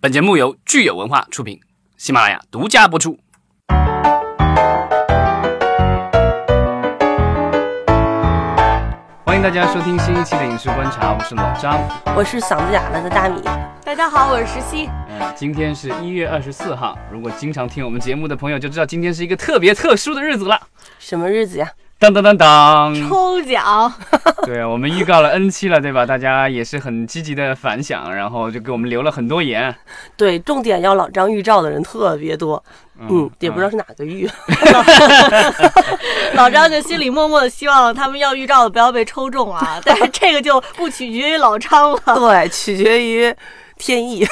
本节目由聚友文化出品，喜马拉雅独家播出。欢迎大家收听新一期的《影视观察》，我是老张。我是嗓子哑了的大米。大家好，我是石溪。嗯，今天是一月二十四号。如果经常听我们节目的朋友就知道，今天是一个特别特殊的日子了。什么日子呀？当当当当！抽奖。对啊，我们预告了 N 期了，对吧？大家也是很积极的反响，然后就给我们留了很多言。对，重点要老张预兆的人特别多。嗯，也不知道是哪个预。老张就心里默默的希望他们要预兆的不要被抽中啊，但是这个就不取决于老张了。对，取决于。天意，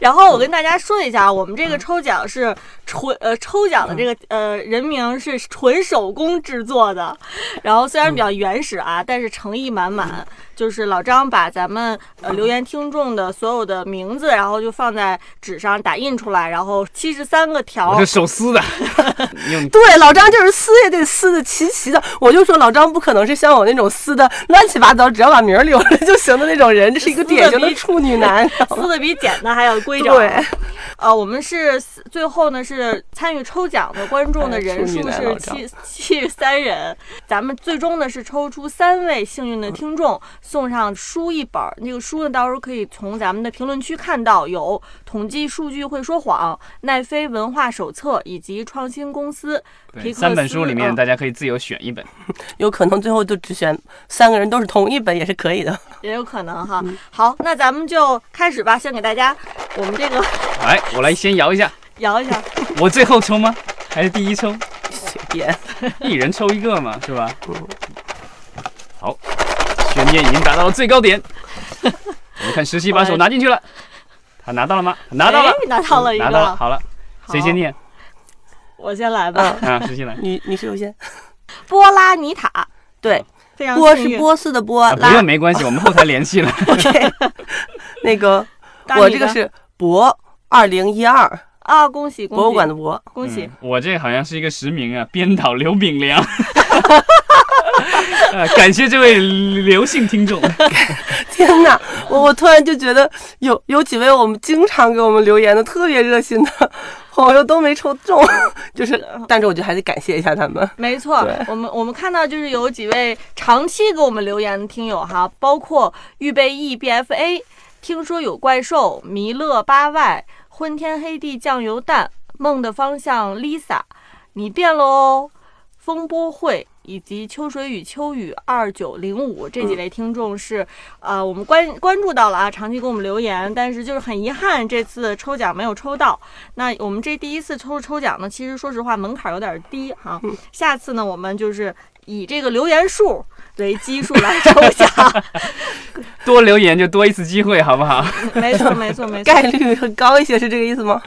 然后我跟大家说一下，我们这个抽奖是纯呃抽奖的这个呃人名是纯手工制作的，然后虽然比较原始啊，但是诚意满满。就是老张把咱们呃留言听众的所有的名字，然后就放在纸上打印出来，然后七十三个条，是手撕的。对，老张就是撕也得撕的齐齐的。我就说老张不可能是像我那种撕的乱七八糟，只要把名留着就行的那种人，这是一个典型的处女男，撕的比剪的还要规整。对，呃，我们是最后呢是参与抽奖的观众的人数是七七十三人，咱们最终呢是抽出三位幸运的听众。送上书一本，那个书呢，到时候可以从咱们的评论区看到，有统计数据会说谎、奈飞文化手册以及创新公司。对，三本书里面大家可以自由选一本，有可能最后就只选三个人都是同一本也是可以的，也有可能哈。好，那咱们就开始吧，先给大家我们这个，来，我来先摇一下，摇一下，我最后抽吗？还是第一抽？随便，一人抽一个嘛，是吧？好。悬念已经达到了最高点，我们看十七把手拿进去了，他拿到了吗？拿到了，拿到了一个，拿到了。好了，谁先念？我先来吧。啊，十七来。你你是优先。波拉尼塔，对，非常波是波斯的波，不用没关系，我们后台联系了。OK，那个我这个是博二零一二啊，恭喜恭喜，博物馆的博，恭喜。我这好像是一个实名啊，编导刘炳良。感谢这位刘姓听众。天哪，我我突然就觉得有有几位我们经常给我们留言的特别热心的朋友都没抽中，就是，但是我觉得还得感谢一下他们。没错，我们我们看到就是有几位长期给我们留言的听友哈，包括预备役 BFA，听说有怪兽，弥勒八外，昏天黑地酱油蛋，梦的方向 Lisa，你变了哦，风波会。以及秋水与秋雨二九零五这几位听众是，呃，我们关关注到了啊，长期给我们留言，但是就是很遗憾，这次抽奖没有抽到。那我们这第一次抽抽奖呢，其实说实话门槛有点低哈。下次呢，我们就是以这个留言数为基数来抽奖，多留言就多一次机会，好不好？没错，没错，没错，概率会高一些，是这个意思吗？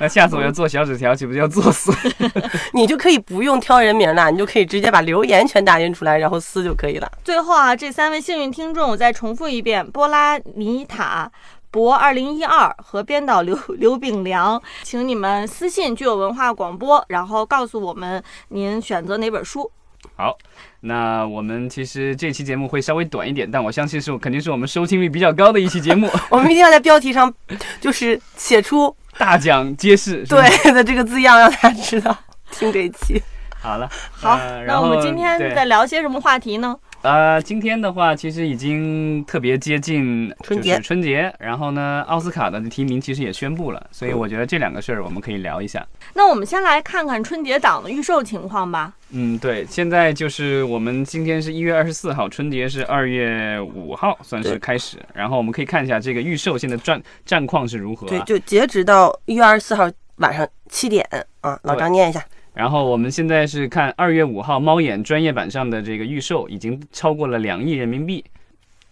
那下次我要做小纸条，岂不是要作死？你就可以不用挑人名了，你就可以直接把留言全打印出来，然后撕就可以了。最后啊，这三位幸运听众，我再重复一遍：波拉尼塔、博二零一二和编导刘刘炳良，请你们私信具有文化广播，然后告诉我们您选择哪本书。好，那我们其实这期节目会稍微短一点，但我相信是肯定是我们收听率比较高的一期节目。我们一定要在标题上就是写出。大奖揭示，对的这个字样让大家知道听这一期。好了，好，那我们今天在聊些什么话题呢？呃，今天的话其实已经特别接近春节，春节，然后呢，奥斯卡的提名其实也宣布了，所以我觉得这两个事儿我们可以聊一下。那我们先来看看春节档的预售情况吧。嗯，对，现在就是我们今天是一月二十四号，春节是二月五号，算是开始。然后我们可以看一下这个预售现在战战况是如何。对，就截止到一月二十四号晚上七点啊，老张念一下。然后我们现在是看二月五号猫眼专业版上的这个预售已经超过了两亿人民币，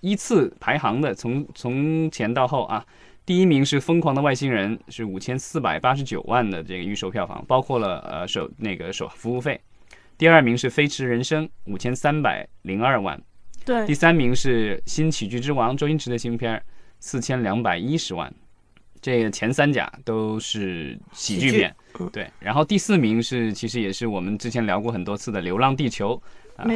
依次排行的从从前到后啊，第一名是《疯狂的外星人》，是五千四百八十九万的这个预售票房，包括了呃首那个首服务费。第二名是《飞驰人生》，五千三百零二万。对。第三名是《新喜剧之王》，周星驰的新片，四千两百一十万。这个前三甲都是喜剧片。对。然后第四名是，其实也是我们之前聊过很多次的《流浪地球》，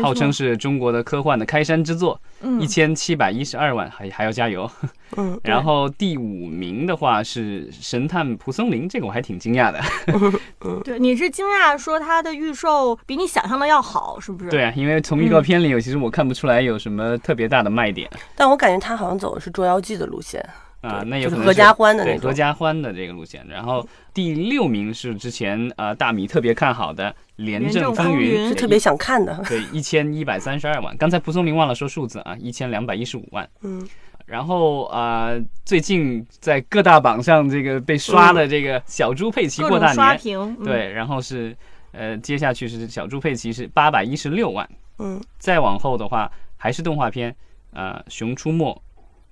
号称是中国的科幻的开山之作，嗯一千七百一十二万，还还要加油。嗯，然后第五名的话是《神探蒲松龄》，这个我还挺惊讶的。对，你是惊讶说它的预售比你想象的要好，是不是？对啊，因为从预告片里，其实我看不出来有什么特别大的卖点但我感觉他好像走的是捉妖记的路线，啊，那有可能是合家欢的那对合。家欢的这个路线。然后第六名是之前呃大米特别看好的《廉廉政风云是特别想看的，对一千一百三十二万。刚才蒲松龄忘了说数字啊，一千两百一十五万。嗯，然后啊、呃最近在各大榜上这个被刷的这个小猪佩奇过大年刷年，屏。嗯，对，然后是呃接下去是小猪佩奇是八百一十六万，嗯，再往后的话还是动画片，呃，《熊出没》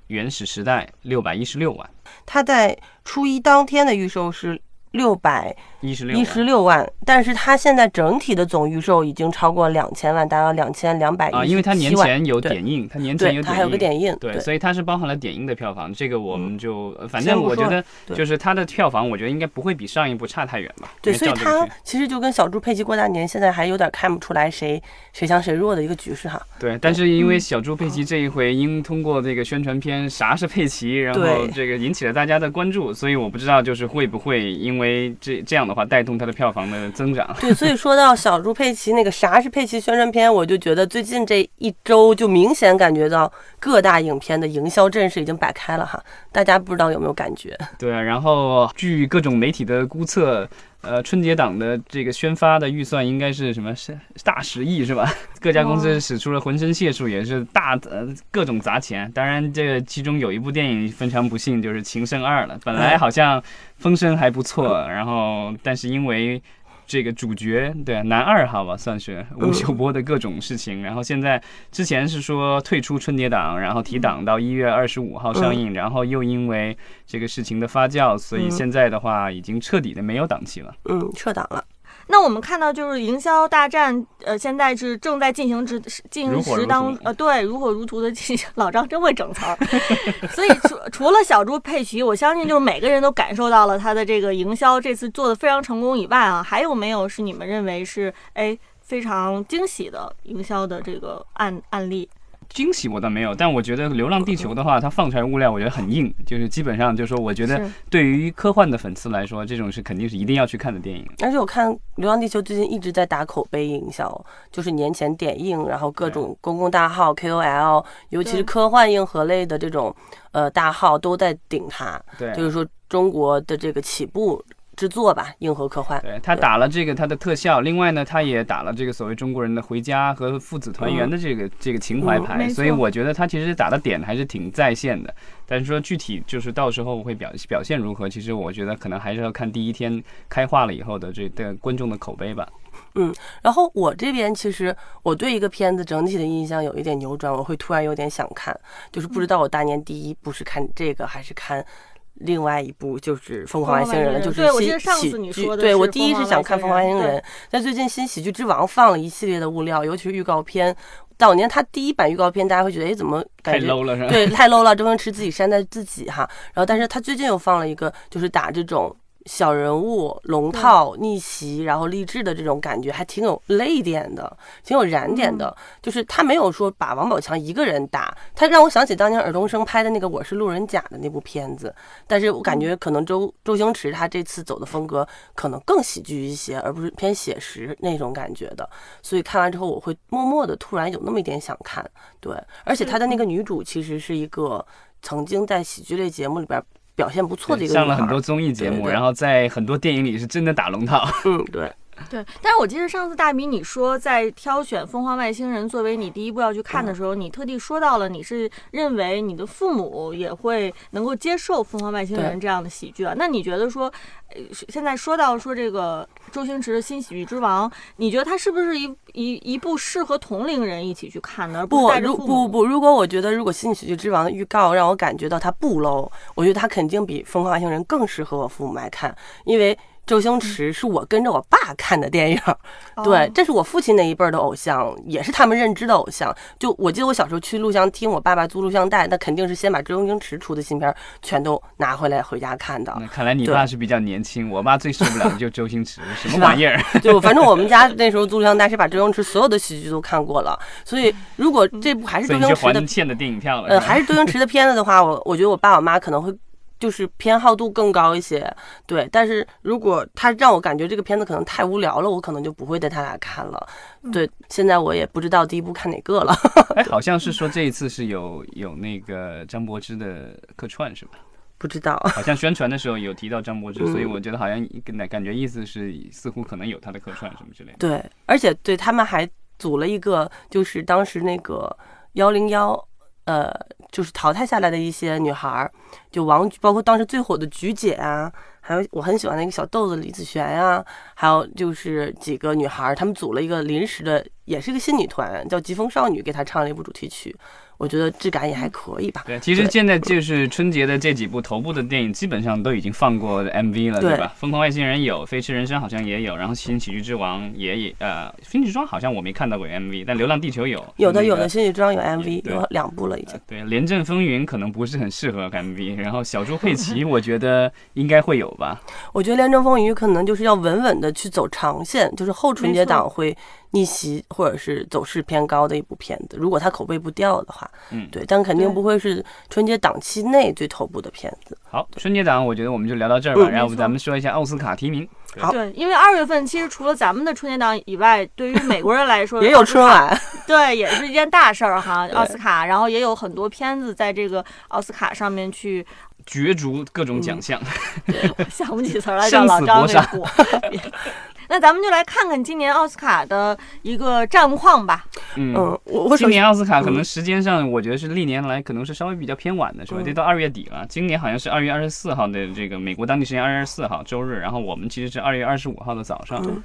原始时代六百一十六万，它在初一当天的预售是六百一十六一十六万，但是它现在整体的总预售已经超过两千万，达到两千两百啊，因为它年前有点映，它年前对，有它还有个点映。对，所以它是包含了点映的票房，这个我们就、呃反正我觉得就是它的票房，我觉得应该不会比上一部差太远吧。对，所以它其实就跟小猪佩奇过大年现在还有点看不出来谁谁强谁弱的一个局势哈。对，但是因嗯为小猪佩奇这一回因通过这个宣传片啥是佩奇，然后这个引起了大家的关注，所以我不知道就是会不会因为这这样的话带动它的票房的增长。对，所以说到小猪佩奇那个啥是佩奇宣传片，我就觉得最近这一周就明显感觉到各大影片的营销阵势已经摆开了哈，大家不知道有没有感觉？对啊，然后据各种媒体的估测，呃，春节档的这个宣发的预算应该是什么是大十亿是吧？各家公司哦使出了浑身解数，也是大呃各种砸钱。当然，这个其中有一部电影非常不幸，就是《情圣二》了。本来好像风声还不错，然后但是因为这个主角对男二号吧，算是吴秀波的各种事情，然后现在之前是说退出春节档，然后提档到一月二十五号上映，然后又因为这个事情的发酵，所以嗯。现在的话已经彻底的没有档期了。嗯，撤档了。那我们看到就是营销大战，呃，现在是正在进行之进行时当，呃，对，如火如荼的进行。老张真会整词儿，所以除除了小猪佩奇，我相信就是每个人都感受到了他的这个营销这次做的非常成功以外啊，还有没有是你们认为是哎非常惊喜的营销的这个案案例？惊喜我倒没有，但我觉得《流浪地球》的话，它放出来物料我觉得很硬，就是基本上就是说，我觉得对于科幻的粉丝来说，这种是肯定是一定要去看的电影。而且我看《流浪地球》最近一直在打口碑营销，就是年前点映，然后各种公共大号 KOL，尤其是科幻硬核类的这种呃大号都在顶它，对，就是说中国的这个起步之作吧，硬核科幻。对他打了这个他的特效，另外呢，他也打了这个所谓中国人的回家和父子团圆的这个、这个情怀嗯牌，所以我觉得他其实打的点还是挺在线的。但是说具体就是到时候会表表现如何，其实我觉得可能还是要看第一天开画了以后的这个观众的口碑吧。嗯然后我这边其实我对一个片子整体的印象有一点扭转，我会突然有点想看，就是不知道我大年第一部是看这个还是看。另外一部就是《疯狂外星人》，就是对我记新得上次喜剧。你说的对我第一是想看《疯狂外星人》，但最近新喜剧之王放了一系列的物料，尤其是预告片。早年他第一版预告片，大家会觉得，哎，怎么感觉太 low 了是吧？对，太 low 了，周星驰自己山寨自己哈。然后，但是他最近又放了一个，就是打这种小人物龙套逆袭，然后励志的这种感觉，还挺有泪点的，挺有燃点的。就是他没有说把王宝强一个人打，他让我想起当年尔冬升拍的那个《我是路人甲》的那部片子。但是我感觉可能周周星驰他这次走的风格可能更喜剧一些，而不是偏写实那种感觉的。所以看完之后，我会默默的突然有那么一点想看。对，而且他的那个女主其实是一个曾经在喜剧类节目里边表现不错的一个女孩上了很多综艺节目，然后在很多电影里是真的打龙套。嗯，对，对，但是我记得上次大米你说在挑选《疯狂外星人》作为你第一部要去看的时候，你特地说到了你是认为你的父母也会能够接受《疯狂外星人》这样的喜剧啊。那你觉得说，呃，现在说到说这个周星驰的新喜剧之王，你觉得他是不是一一一部适合同龄人一起去看的，而不如？不不，如果我觉得如果《新喜剧之王》的预告让我感觉到他不 low，我觉得他肯定比《疯狂外星人》更适合我父母来看，因为周星驰是我跟着我爸看的电影，对，哦这是我父亲那一辈儿的偶像，也是他们认知的偶像。就我记得我小时候去录像厅，我爸爸租录像带，那肯定是先把周星驰出的新片儿全都拿回来回家看的。那看来你爸是比较年轻，我爸最受不了的就是周星驰，什么玩意儿？就反正我们家 那时候租录像带是把周星驰所有的喜剧都看过了，所以如果这部还是周星驰的还欠的电影票了。呃，还是周星驰的片子的话，我我觉得我爸我妈可能会就是偏好度更高一些，对。但是如果他让我感觉这个片子可能太无聊了，我可能就不会带他俩看了。对，现在我也不知道第一部看哪个了。哎，好像是说这一次是有有那个张柏芝的客串是吧？不知道，好像宣传的时候有提到张柏芝，嗯 所以我觉得好像跟感觉意思是似乎可能有他的客串什么之类的。对，而且对他们还组了一个，就是当时那个幺零幺，呃，就是淘汰下来的一些女孩儿，就王，包括当时最火的菊姐啊，还有我很喜欢那个小豆子李子璇呀、还有就是几个女孩儿，她们组了一个临时的，也是一个新女团，叫疾风少女，给她唱了一部主题曲，我觉得质感也还可以吧。对，其实现在就是春节的这几部头部的电影，基本上都已经放过 MV 了，对对吧？疯狂外星人有，飞驰人生好像也有，然后新喜剧之王也也呃，新喜剧之王好像我没看到过 MV，但流浪地球有，有的有的，那个新女装有 MV，有两部了已经呃。对，廉政风云可能不是很适合 MV，然后小猪佩奇 我觉得应该会有吧。我觉得《廉政风云》可能就是要稳稳的去走长线，就是后春节档会逆袭或者是走势偏高的一部片子。如果它口碑不掉的话，嗯对，但肯定不会是春节档期内最头部的片子。好，春节档我觉得我们就聊到这儿吧，嗯然后咱们说一下奥斯卡提名。对好对，因为二月份其实除了咱们的春节档以外，对于美国人来说也有春，晚，对，也是一件大事儿哈。奥斯卡，然后也有很多片子在这个奥斯卡上面去，角逐各种奖项，想不起词儿来，生叫老张那死搏杀火。那咱们就来看看今年奥斯卡的一个战况吧。嗯嗯，我我今年奥斯卡可嗯能时间上，我觉得是历年来可能是稍微比较偏晚的，是吧？嗯得到二月底了。今年好像是二月二十四号的这个美国当地时间二月二十四号周日，然后我们其实是二月二十五号的早上，嗯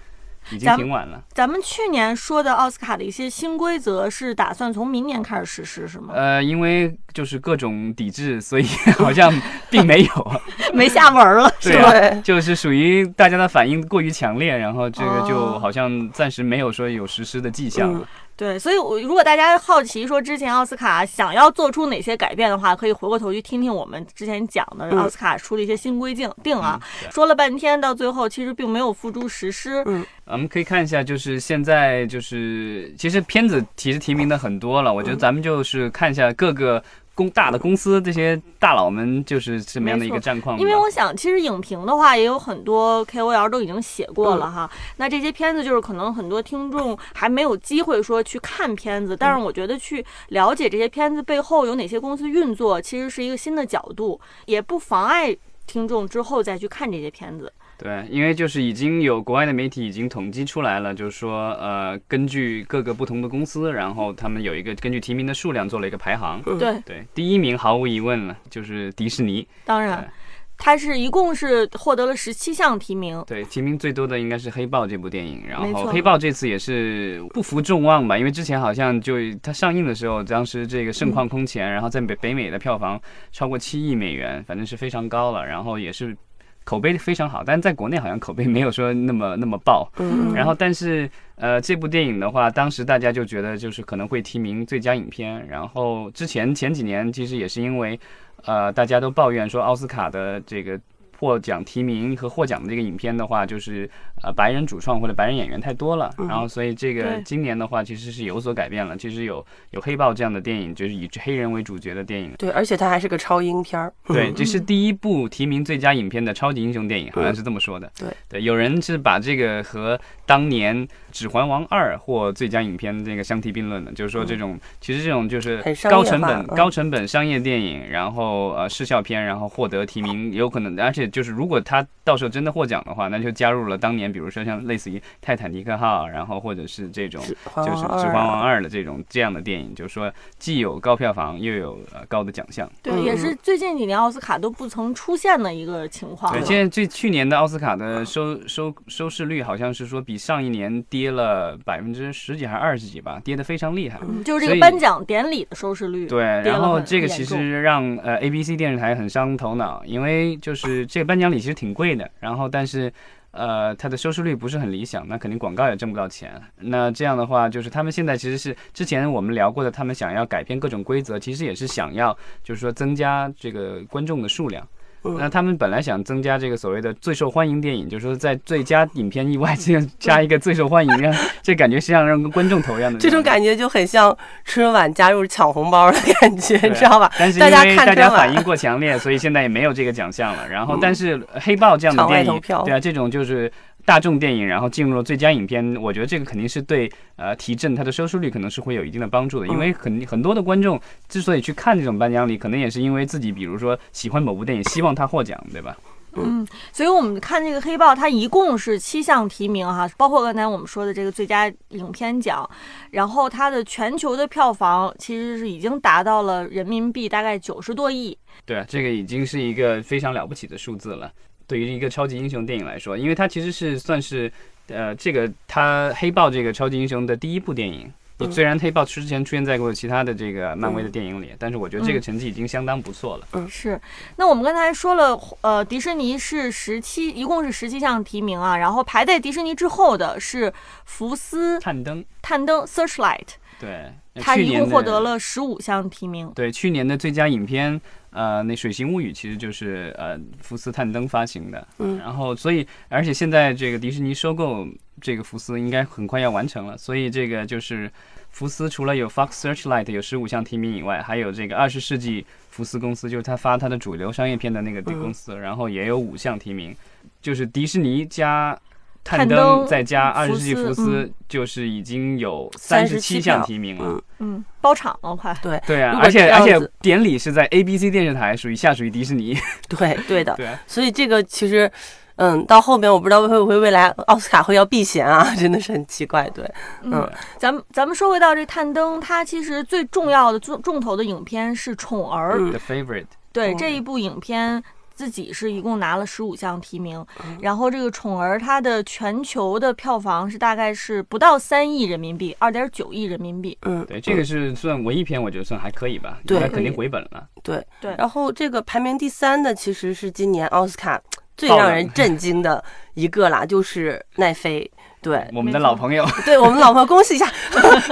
已经挺晚了。咱们去年说的奥斯卡的一些新规则是打算从明年开始实施，是吗？呃，因为就是各种抵制，所以 好像并没有，没下文儿了，对啊对就是属于大家的反应过于强烈，然后这个就哦好像暂时没有说有实施的迹象。嗯对，所以我如果大家好奇说之前奥斯卡想要做出哪些改变的话，可以回过头去听听我们之前讲的嗯奥斯卡出了一些新规定定啊。嗯说了半天，到最后其实并没有付诸实施。嗯我们可以看一下，就是现在就是其实片子其实提名的很多了，我觉得咱们就是看一下各个公大的公司这些大佬们就是什么样的一个战况。因为我想，其实影评的话也有很多 KOL 都已经写过了哈。那这些片子就是可能很多听众还没有机会说去看片子，但是我觉得去了解这些片子背后有哪些公司运作，其实是一个新的角度，也不妨碍听众之后再去看这些片子。对，因为就是已经有国外的媒体已经统计出来了，就是说，呃，根据各个不同的公司，然后他们有一个根据提名的数量做了一个排行。嗯对，对，第一名毫无疑问了，就是迪士尼。当然，它是一共是获得了十七项提名。对，提名最多的应该是《黑豹》这部电影，然后《黑豹》这次也是不负众望吧，因为之前好像就它上映的时候，当时这个盛况空前，然后在北北美的票房超过七亿美元，反正是非常高了，然后也是口碑非常好，但是在国内好像口碑没有说那么那么爆。嗯然后，但是呃，这部电影的话，当时大家就觉得就是可能会提名最佳影片。然后之前前几年其实也是因为，呃，大家都抱怨说奥斯卡的这个获奖提名和获奖的这个影片的话，就是呃白人主创或者白人演员太多了。嗯然后所以这个今年的话其实是有所改变了。其实有有黑豹这样的电影，就是以黑人为主角的电影。对，而且它还是个超英片儿。对，这是第一部提名最佳影片的超级英雄电影，好像是这么说的。对对，有人是把这个和当年《指环王二》获最佳影片这个相提并论的，就是说这种、其实这种就是高成本、高成本商业电影，然后呃视效片，然后获得提名，有可能，而且就是如果他到时候真的获奖的话，那就加入了当年比如说像类似于《泰坦尼克号》，然后或者是这种就是《指环王二的这种这样的电影，就是说既有高票房又有呃高的奖项。对，嗯也是最近几年奥斯卡都不曾出现的一个情况对，现在最去年的奥斯卡的收收收视率好像是说比上一年跌了百分之十几还是二十几吧，跌得非常厉害。就是这个颁奖典礼的收视率。对，然后这个其实让呃 ABC 电视台很伤头脑，因为就是这颁奖礼其实挺贵的，然后但是呃，它的收视率不是很理想，那肯定广告也挣不到钱。那这样的话，就是他们现在其实是之前我们聊过的，他们想要改变各种规则，其实也是想要就是说增加这个观众的数量。那他们本来想增加这个所谓的最受欢迎电影，就是说在最佳影片以外，这样加一个最受欢迎，让 这感觉是像让观众投一样的。这种感觉就很像春晚加入抢红包的感觉，你知道吧？但是因大家为大家反应过强烈，所以现在也没有这个奖项了。然后，但是黑豹这样的电影，票对啊，这种就是大众电影，然后进入了最佳影片，我觉得这个肯定是对呃提振它的收视率可能是会有一定的帮助的。因为很很多的观众之所以去看这种颁奖礼，可能也是因为自己比如说喜欢某部电影，希望它获奖，对吧？嗯，所以我们看这个黑豹，它一共是七项提名哈，包括刚才我们说的这个最佳影片奖，然后它的全球的票房其实是已经达到了人民币大概九十多亿。对啊，这个已经是一个非常了不起的数字了。对于一个超级英雄电影来说，因为它其实是算是呃这个它黑豹这个超级英雄的第一部电影。嗯。虽然黑豹之前出现在过其他的这个漫威的电影里，但是我觉得这个嗯。成绩已经相当不错了。嗯。是，那我们刚才说了，呃，迪士尼是十七，一共是十七项提名啊，然后排在迪士尼之后的是福斯探灯，探灯 Searchlight，对，它一共获得了十五项提名。对去年的最佳影片，呃，那《水形物语》其实就是呃福斯探灯发行的，嗯然后所以而且现在这个迪士尼收购这个福斯应该很快要完成了，所以这个就是福斯除了有 Fox Searchlight 有十五项提名以外，还有这个二十世纪福斯公司，就是他发他的主流商业片的那个嗯公司，然后也有五项提名，就是迪士尼加。探探灯灯再加二十世纪福斯，就是已经有三十七项提名了。嗯嗯，包场了快。对对啊，而且而且典礼是在 ABC 电视台，属于下属于迪士尼。对对的，对啊，所以这个其实。嗯，到后面我不知道会不会未来奥斯卡会要避嫌啊，真的是很奇怪。对，嗯，咱们咱们说回到这探灯，它其实最重要的重重头的影片是《宠儿》嗯 The Favorite，对嗯这一部影片。自己是一共拿了十五项提名，嗯然后这个《宠儿》它的全球的票房是大概是不到三亿人民币，二点九亿人民币。嗯，对，这个是算文艺片，我觉得算还可以吧。对它肯定回本了。对对然后这个排名第三的其实是今年奥斯卡最让人震惊的一个啦，就是奈飞。对，我们的老朋友 对我们老朋友恭喜一下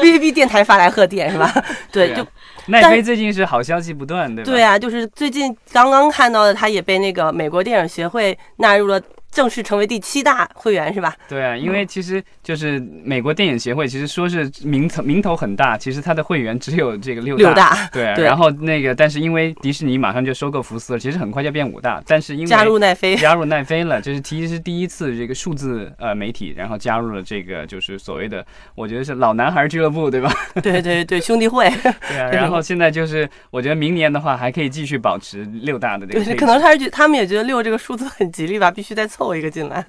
B B B 电台发来贺电是吧？对，对啊就奈飞最近是好消息不断，对吧？对啊，就是最近刚刚看到的，他也被那个美国电影协会纳入了。正式成为第七大会员是吧？对啊，因嗯为其实就是美国电影协会，其实说是名头名头很大，其实它的会员只有这个六六大对啊，对。然后那个，但是因为迪士尼马上就收购福斯了，其实很快就变五大，但是因为加入奈飞，加入奈飞了，就是其实是第一次这个数字呃媒体，然后加入了这个就是所谓的，我觉得是老男孩俱乐部，对吧？对对对，兄弟会，对啊，然后现在就是我觉得明年的话还可以继续保持六大的这个可能他是觉他们也觉得六这个数字很吉利吧，必须再凑一个进来。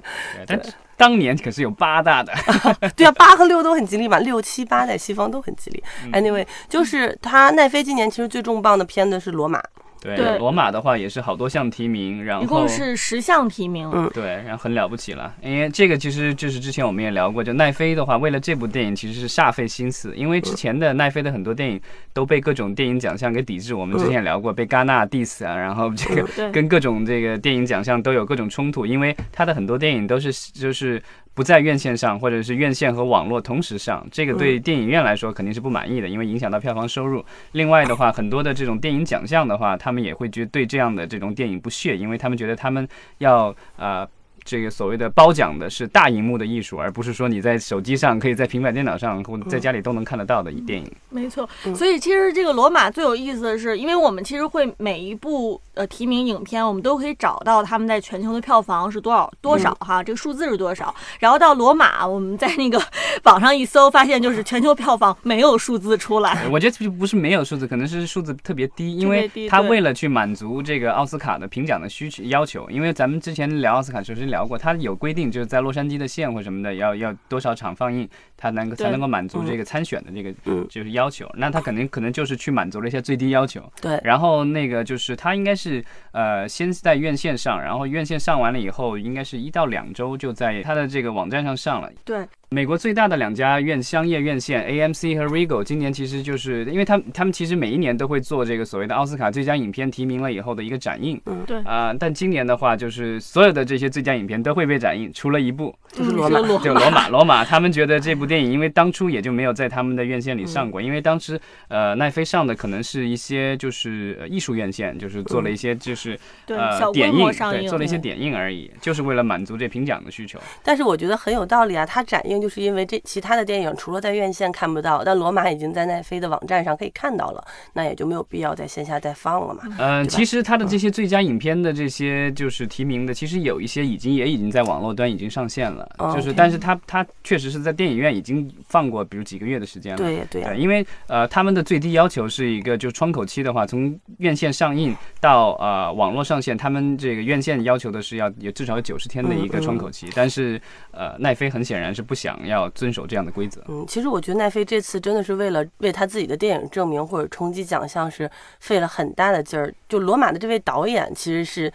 当年可是有八大的，对啊，八和六都很吉利嘛，六七八在西方都很吉利。嗯 Anyway，就是他奈飞今年其实最重磅的片子是《罗马》，对，对。罗马的话也是好多项提名，然后一共是十项提名。嗯。对，然后很了不起了，因为这个其实就是之前我们也聊过，就奈飞的话，为了这部电影其实是煞费心思，因为之前的奈飞的很多电影都被各种电影奖项给抵制，我们之前也聊过，被戛纳 diss 啊，然后这个，跟各种这个电影奖项都有各种冲突，因为他的很多电影都是就是不在院线上，或者是院线和网络同时上，这个对电影院来说肯定是不满意的，因为影响到票房收入。另外的话，很多的这种电影奖项的话，他他们也会觉得对这样的这种电影不屑，因为他们觉得他们要啊。这个所谓的褒奖的是大荧幕的艺术，而不是说你在手机上可以在平板电脑上或者在家里都能看得到的电影。没错。嗯所以其实这个罗马最有意思的是，因为我们其实会每一部呃提名影片，我们都可以找到他们在全球的票房是多少多少哈，这个数字是多少。然后到罗马，我们在那个 网上一搜，发现就是全球票房没有数字出来。我觉得不是没有数字，可能是数字特别低，因为他为了去满足这个奥斯卡的评奖的需求要求，因为咱们之前聊奥斯卡时候是聊过，它有规定，就是在洛杉矶的县或什么的要要多少场放映，它能够才能够满足这个参选的这个嗯就是要求。那他肯定可能就是去满足了一些最低要求。对然后那个就是他应该是呃先在院线上，然后院线上完了以后，应该是一到两周就在他的这个网站上上了。对，美国最大的两家院商业院线 AMC 和 Regal 今年其实就是因为他们他们其实每一年都会做这个所谓的奥斯卡最佳影片提名了以后的一个展映。嗯对啊、但今年的话，就是所有的这些最佳影片都会被展映，除了一部，就是罗马就罗马。罗马他们觉得这部电影，因为当初也就没有在他们的院线里上过，嗯因为当时呃奈飞上的可能是一些就是呃艺术院线，就是做了一些就是、对，呃点映，对，做了一些嗯点映而已，就是为了满足这评奖的需求。但是我觉得很有道理啊，它展映就是因为这其他的电影除了在院线看不到，但罗马已经在奈飞的网站上可以看到了，那也就没有必要在线下再放了嘛。嗯，其实它的这些最佳影片的这些就是提名的，其实有一些已经也已经在网络端已经上线了，哦就是但是它它确实是在电影院已经放过，比如几个月的时间了。对对，因为呃，他们的最低要求是一个，就窗口期的话，从院线上映到呃网络上线，他们这个院线要求的是要有至少有九十天的一个窗口期，但是呃，奈飞很显然是不想想要遵守这样的规则。嗯，其实我觉得奈飞这次真的是为了为他自己的电影证明或者冲击奖项是费了很大的劲儿。就罗马的这位导演其实是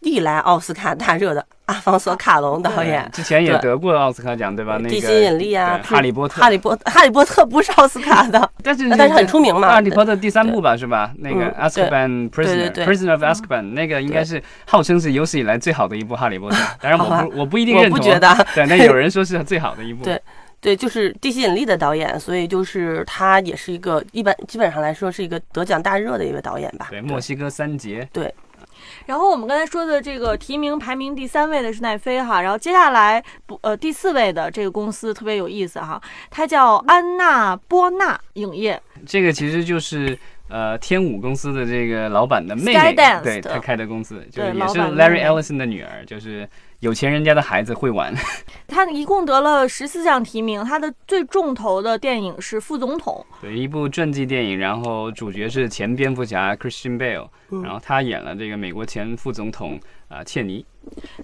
历来奥斯卡大热的阿方索卡隆导演。之前也得过奥斯卡奖，对吧？那个地心引力啊，哈利波特，哈利波哈利波特不是奥斯卡的，但是但是很出名嘛。哈利波特第三部吧，是吧？那个嗯 Azkaban Prisoner Prisoner of a s k a b a n 那个应该是号称是有史以来最好的一部哈利波特。当然我不我不一定 我认同，不觉得。对，那有人说是最好的一部。对对，就是地心引力的导演，所以就是他也是一个一般基本上来说是一个得奖大热的一位导演吧。对，墨西哥三杰，然后我们刚才说的这个提名排名第三位的是奈飞哈，然后接下来不呃第四位的这个公司特别有意思哈，它叫安娜波纳影业，这个其实就是呃天舞公司的这个老板的妹妹。对的他开的公司，就是也是 Larry Ellison 的女儿，就是有钱人家的孩子会玩。他一共得了十四项提名，他的最重头的电影是《副总统对，一部传记电影，然后主角是前蝙蝠侠 Christian Bale，、嗯然后他演了这个美国前副总统啊、切尼。》。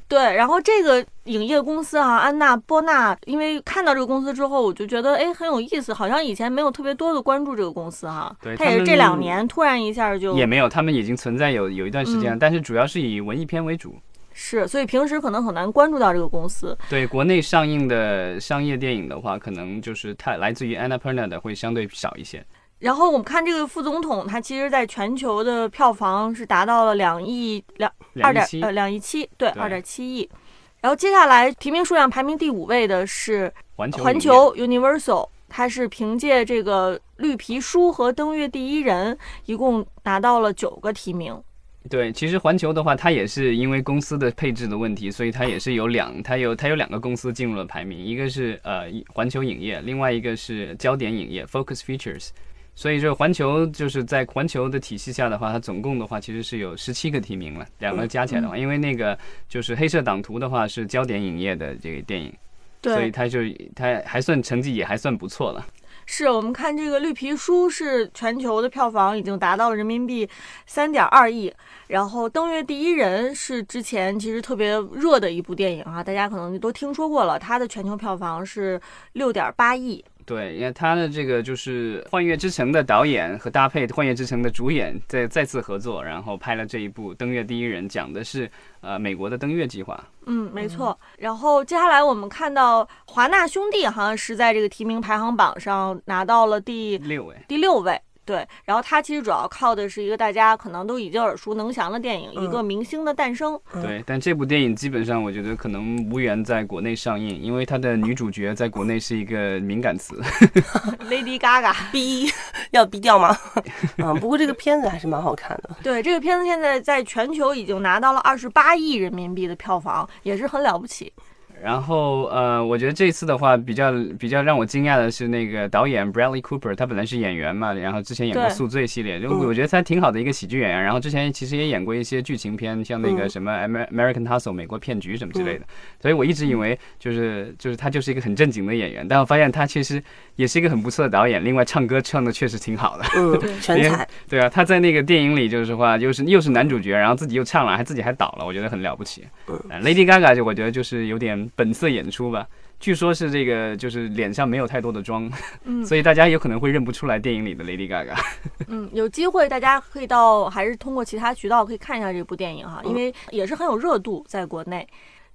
对，然后这个影业公司哈、安娜波纳，因为看到这个公司之后，我就觉得哎很有意思，好像以前没有特别多的关注这个公司哈。对他也是这两年突然一下就也没有，他们已经存在有有一段时间了，嗯但是主要是以文艺片为主。是，所以平时可能很难关注到这个公司。对国内上映的商业电影的话，可能就是它来自于 Annapurna 的会相对少一些。然后我们看这个副总统，他其实在全球的票房是达到了两亿两二点呃两亿七，对，对二点七亿。然后接下来提名数量排名第五位的是环球环球 Universal，它是凭借这个《绿皮书》和《登月第一人》，一共拿到了九个提名。对，其实环球的话，它也是因为公司的配置的问题，所以它也是有两，它有它有两个公司进入了排名，一个是呃环球影业，另外一个是焦点影业 Focus Features。所以这环球就是在环球的体系下的话，它总共的话其实是有十七个提名了，两个加起来的话，因为那个就是黑色党徒的话是焦点影业的这个电影，所以对，它就它还算成绩也还算不错了。是我们看这个《绿皮书》是全球的票房已经达到了人民币三点二亿，然后《登月第一人》是之前其实特别热的一部电影啊，大家可能都听说过了，它的全球票房是六点八亿。对，因为他的这个就是《幻乐之城》的导演和搭配《幻乐之城》的主演再再次合作，然后拍了这一部《登月第一人》，讲的是呃美国的登月计划。嗯，没错。然后接下来我们看到华纳兄弟好像是在这个提名排行榜上拿到了第六位，第六位。对，然后它其实主要靠的是一个大家可能都已经耳熟能详的电影，一个明星的诞生。对，但这部电影基本上我觉得可能无缘在国内上映，因为它的女主角在国内是一个敏感词。Lady Gaga，逼要逼掉吗？嗯，不过这个片子还是蛮好看的。对这个片子现在在全球已经拿到了二十八亿人民币的票房，也是很了不起。然后呃，我觉得这次的话比较比较让我惊讶的是那个导演 Bradley Cooper，他本来是演员嘛，然后之前演过《宿醉》系列，就嗯我觉得他挺好的一个喜剧演员。然后之前其实也演过一些剧情片，像那个嗯什么 Amer American Hustle 美国骗局什么之类的。所以我一直以为就是就是他就是一个很正经的演员，但我发现他其实也是一个很不错的导演。另外唱歌唱的确实挺好的。嗯，全才。对啊，他在那个电影里就是话，又是又是男主角，然后自己又唱了，还自己还导了，我觉得很了不起。Lady Gaga 就我觉得就是有点本色演出吧。据说是这个，就是脸上没有太多的妆，嗯 所以大家有可能会认不出来电影里的 Lady Gaga。嗯，有机会大家可以到还是通过其他渠道可以看一下这部电影哈，因为也是很有热度在国内。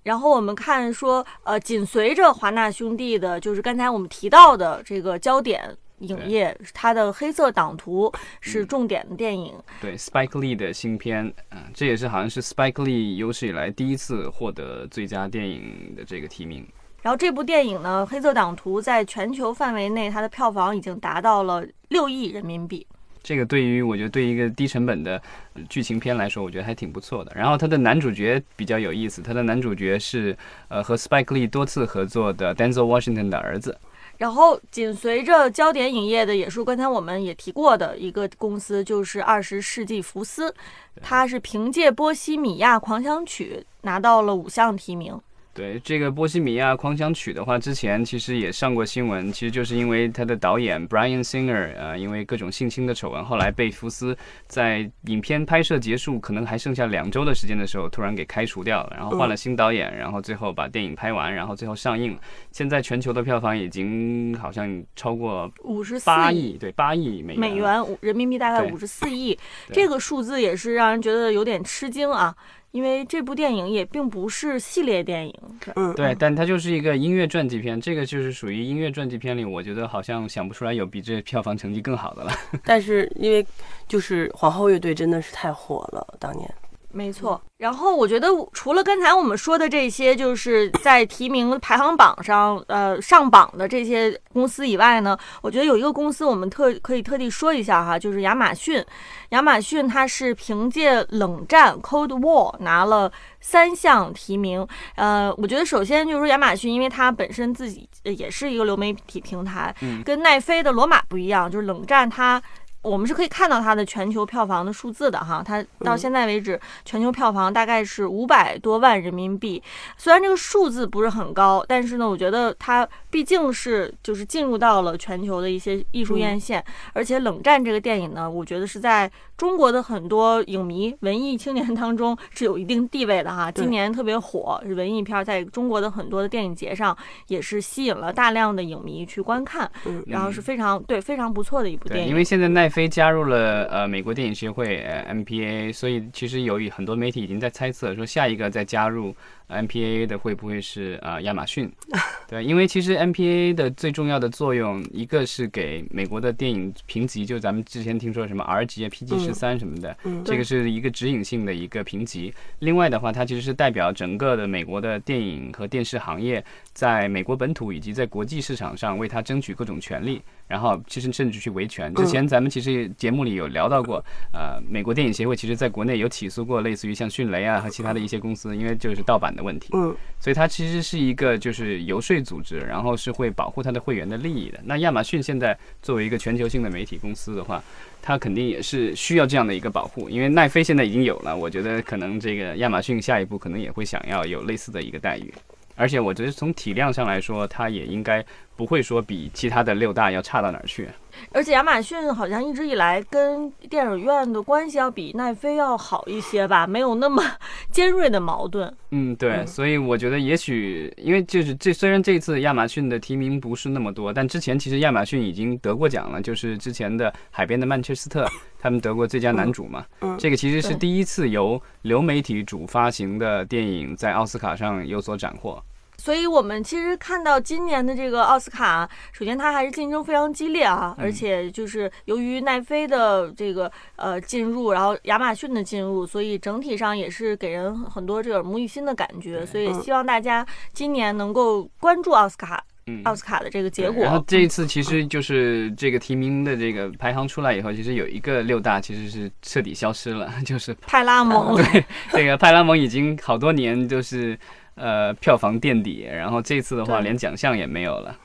然后我们看说，呃，紧随着华纳兄弟的，就是刚才我们提到的这个焦点影业，它的《黑色党徒》是重点的电影。对，Spike Lee 的新片，嗯、这也是好像是 Spike Lee 有史以来第一次获得最佳电影的这个提名。然后这部电影呢，《黑色党徒》在全球范围内，它的票房已经达到了六亿人民币。这个对于我觉得对于一个低成本的呃剧情片来说，我觉得还挺不错的。然后它的男主角比较有意思，他的男主角是呃和 Spike Lee 多次合作的 Denzel Washington 的儿子。然后紧随着焦点影业的，也是刚才我们也提过的一个公司，就是二十世纪福斯，它是凭借《波西米亚狂想曲》拿到了五项提名。对这个《波西米亚狂想曲》的话，之前其实也上过新闻，其实就是因为他的导演 Brian Singer，呃，因为各种性侵的丑闻，后来被福斯在影片拍摄结束可能还剩下两周的时间的时候，突然给开除掉了，然后换了新导演，然后最后把电影拍完，然后最后上映了。现在全球的票房已经好像超过五十四八亿，对，八亿美元。美元，人民币大概对五十四亿，这个数字也是让人觉得有点吃惊啊。因为这部电影也并不是系列电影，嗯，对，但它就是一个音乐传记片，这个就是属于音乐传记片里，我觉得好像想不出来有比这票房成绩更好的了。但是因为就是皇后乐队真的是太火了，当年。没错。然后我觉得除了刚才我们说的这些，就是在提名排行榜上呃上榜的这些公司以外呢，我觉得有一个公司我们特可以特地说一下哈，就是亚马逊。亚马逊它是凭借《冷战》（Cold War） 拿了三项提名。呃，我觉得首先就是说亚马逊，因为它本身自己呃也是一个流媒体平台，嗯跟奈飞的罗马不一样，就是《冷战》它。我们是可以看到它的全球票房的数字的哈，它到现在为止全球票房大概是五百多万人民币。虽然这个数字不是很高，但是呢，我觉得它毕竟是就是进入到了全球的一些艺术院线，而且《冷战》这个电影呢，我觉得是在中国的很多影迷、文艺青年当中是有一定地位的哈。今年特别火，是文艺片，在中国的很多的电影节上也是吸引了大量的影迷去观看，嗯然后是非常对非常不错的一部电，影。因为现在奈飞加入了呃美国电影协会呃 MPA，所以其实有很多媒体已经在猜测说下一个再加入 MPAA 的会不会是啊、呃亚马逊？对，因为其实 MPAA 的最重要的作用，一个是给美国的电影评级，就咱们之前听说什么 R 级啊、PG 十三什么的，嗯这个是一个指引性的一个评级。另外的话，它其实是代表整个的美国的电影和电视行业在美国本土以及在国际市场上为它争取各种权利，然后其实甚至去维权。之前咱们其实节目里有聊到过，呃，美国电影协会其实在国内有起诉过类似于像迅雷啊和其他的一些公司，因为就是盗版的问题。嗯所以它其实是一个就是游说组织，然后是会保护它的会员的利益的。那亚马逊现在作为一个全球性的媒体公司的话，它肯定也是需要这样的一个保护，因为奈飞现在已经有了，我觉得可能这个亚马逊下一步可能也会想要有类似的一个待遇。而且我觉得从体量上来说，它也应该不会说比其他的六大要差到哪儿去。而且亚马逊好像一直以来跟电影院的关系要比奈飞要好一些吧，没有那么 尖锐的矛盾。嗯，对，嗯所以我觉得也许，因为就是这虽然这次亚马逊的提名不是那么多，但之前其实亚马逊已经得过奖了，就是之前的《海边的曼彻斯特》，他们得过最佳男主嘛。嗯这个其实是第一次由流媒体主发行的电影在奥斯卡上有所斩获。所以我们其实看到今年的这个奥斯卡，首先它还是竞争非常激烈啊，嗯而且就是由于奈飞的这个呃进入，然后亚马逊的进入，所以整体上也是给人很多这个耳目一新的感觉。所以嗯希望大家今年能够关注奥斯卡，嗯，奥斯卡的这个结果然后。这一次其实就是这个提名的这个排行出来以后，其实有一个六大其实是彻底消失了，就是派拉蒙，对，这个派拉蒙已经好多年就是呃票房垫底，然后这次的话连奖项也没有了。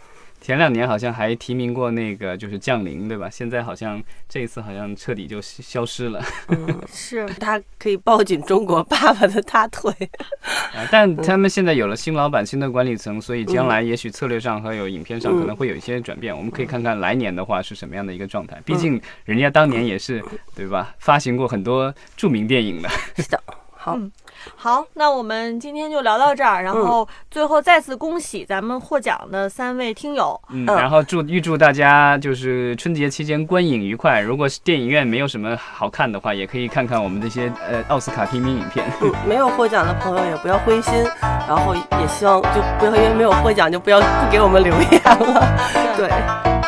前两年好像还提名过那个就是降临，对吧？现在好像这一次好像彻底就消失了嗯，是他可以抱紧中国爸爸的大腿。啊。但他们现在有了新老板、新的管理层，所以将来也许策略上和有影片上可能会有一些转变。我们可以看看来年的话是什么样的一个状态。毕竟人家当年也是对吧，发行过很多著名电影的。是的。好，嗯好，那我们今天就聊到这儿，然后最后再次恭喜咱们获奖的三位听友。嗯，嗯然后祝预祝大家就是春节期间观影愉快。如果是电影院没有什么好看的话，也可以看看我们这些呃奥斯卡提名影片。嗯，没有获奖的朋友也不要灰心，然后也希望就不要因为没有获奖就不要不给我们留言了。对，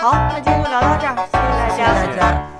好，那今天就聊到这儿，谢谢大家。谢谢大家。